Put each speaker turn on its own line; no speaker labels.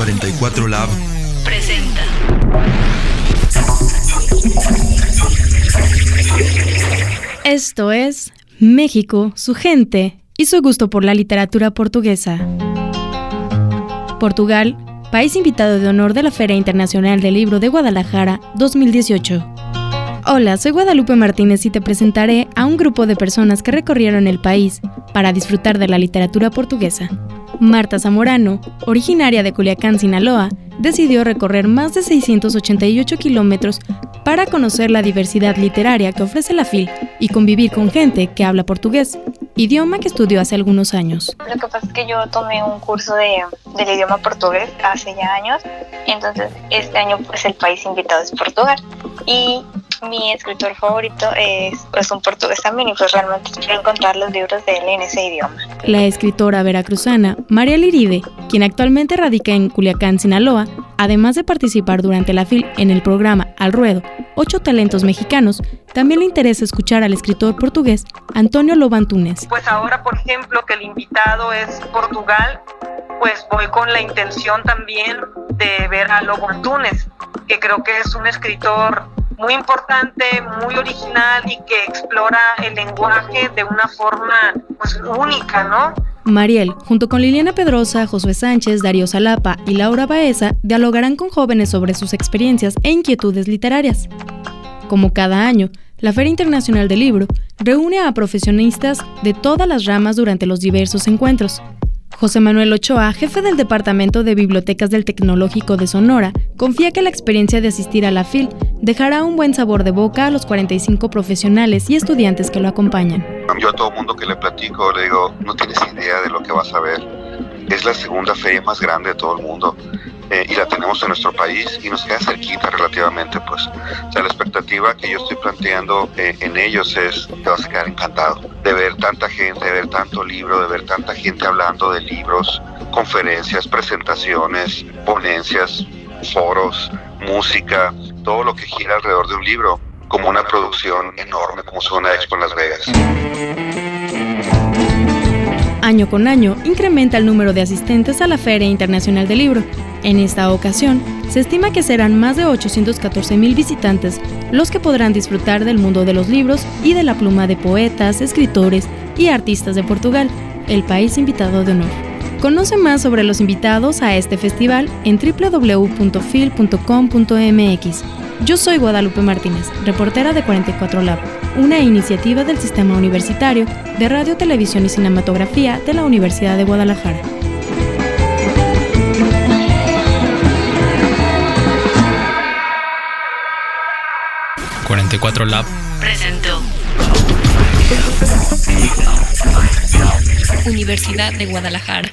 44 Lab
presenta.
Esto es México, su gente y su gusto por la literatura portuguesa. Portugal, país invitado de honor de la Feria Internacional del Libro de Guadalajara 2018. Hola, soy Guadalupe Martínez y te presentaré a un grupo de personas que recorrieron el país para disfrutar de la literatura portuguesa. Marta Zamorano, originaria de Culiacán, Sinaloa, decidió recorrer más de 688 kilómetros para conocer la diversidad literaria que ofrece la FIL y convivir con gente que habla portugués, idioma que estudió hace algunos años.
Lo que pasa es que yo tomé un curso de, del idioma portugués hace ya años, entonces este año pues el país invitado es Portugal y mi escritor favorito es, es un portugués también y pues realmente quiero encontrar los libros de él en ese idioma.
La escritora veracruzana María Liride, quien actualmente radica en Culiacán, Sinaloa, además de participar durante la FIL en el programa Al Ruedo, Ocho Talentos Mexicanos, también le interesa escuchar al escritor portugués Antonio Lobantunes.
Pues ahora, por ejemplo, que el invitado es Portugal, pues voy con la intención también de ver a Lobo Antunes, que creo que es un escritor muy importante, muy original y que explora el lenguaje de una forma pues única, ¿no?
Mariel, junto con Liliana Pedrosa, Josué Sánchez, Darío Salapa y Laura Baeza, dialogarán con jóvenes sobre sus experiencias e inquietudes literarias. Como cada año, la Feria Internacional del Libro reúne a profesionistas de todas las ramas durante los diversos encuentros. José Manuel Ochoa, jefe del Departamento de Bibliotecas del Tecnológico de Sonora, confía que la experiencia de asistir a la FIL dejará un buen sabor de boca a los 45 profesionales y estudiantes que lo acompañan.
Yo a todo mundo que le platico le digo, no tienes idea de lo que vas a ver. Es la segunda feria más grande de todo el mundo eh, y la tenemos en nuestro país y nos queda cerquita relativamente, pues. La expectativa que yo estoy planteando eh, en ellos es que vas a quedar encantado de ver tanta gente, de ver tanto libro, de ver tanta gente hablando de libros, conferencias, presentaciones, ponencias, foros, música, todo lo que gira alrededor de un libro, como una producción enorme como es una expo en Las Vegas.
Año con año incrementa el número de asistentes a la Feria Internacional del Libro. En esta ocasión, se estima que serán más de 814 mil visitantes los que podrán disfrutar del mundo de los libros y de la pluma de poetas, escritores y artistas de Portugal, el país invitado de honor. Conoce más sobre los invitados a este festival en www.fil.com.mx. Yo soy Guadalupe Martínez, reportera de 44 Lab, una iniciativa del Sistema Universitario de Radio, Televisión y Cinematografía de la Universidad de Guadalajara.
...44 Lab presentó... Universidad de Guadalajara.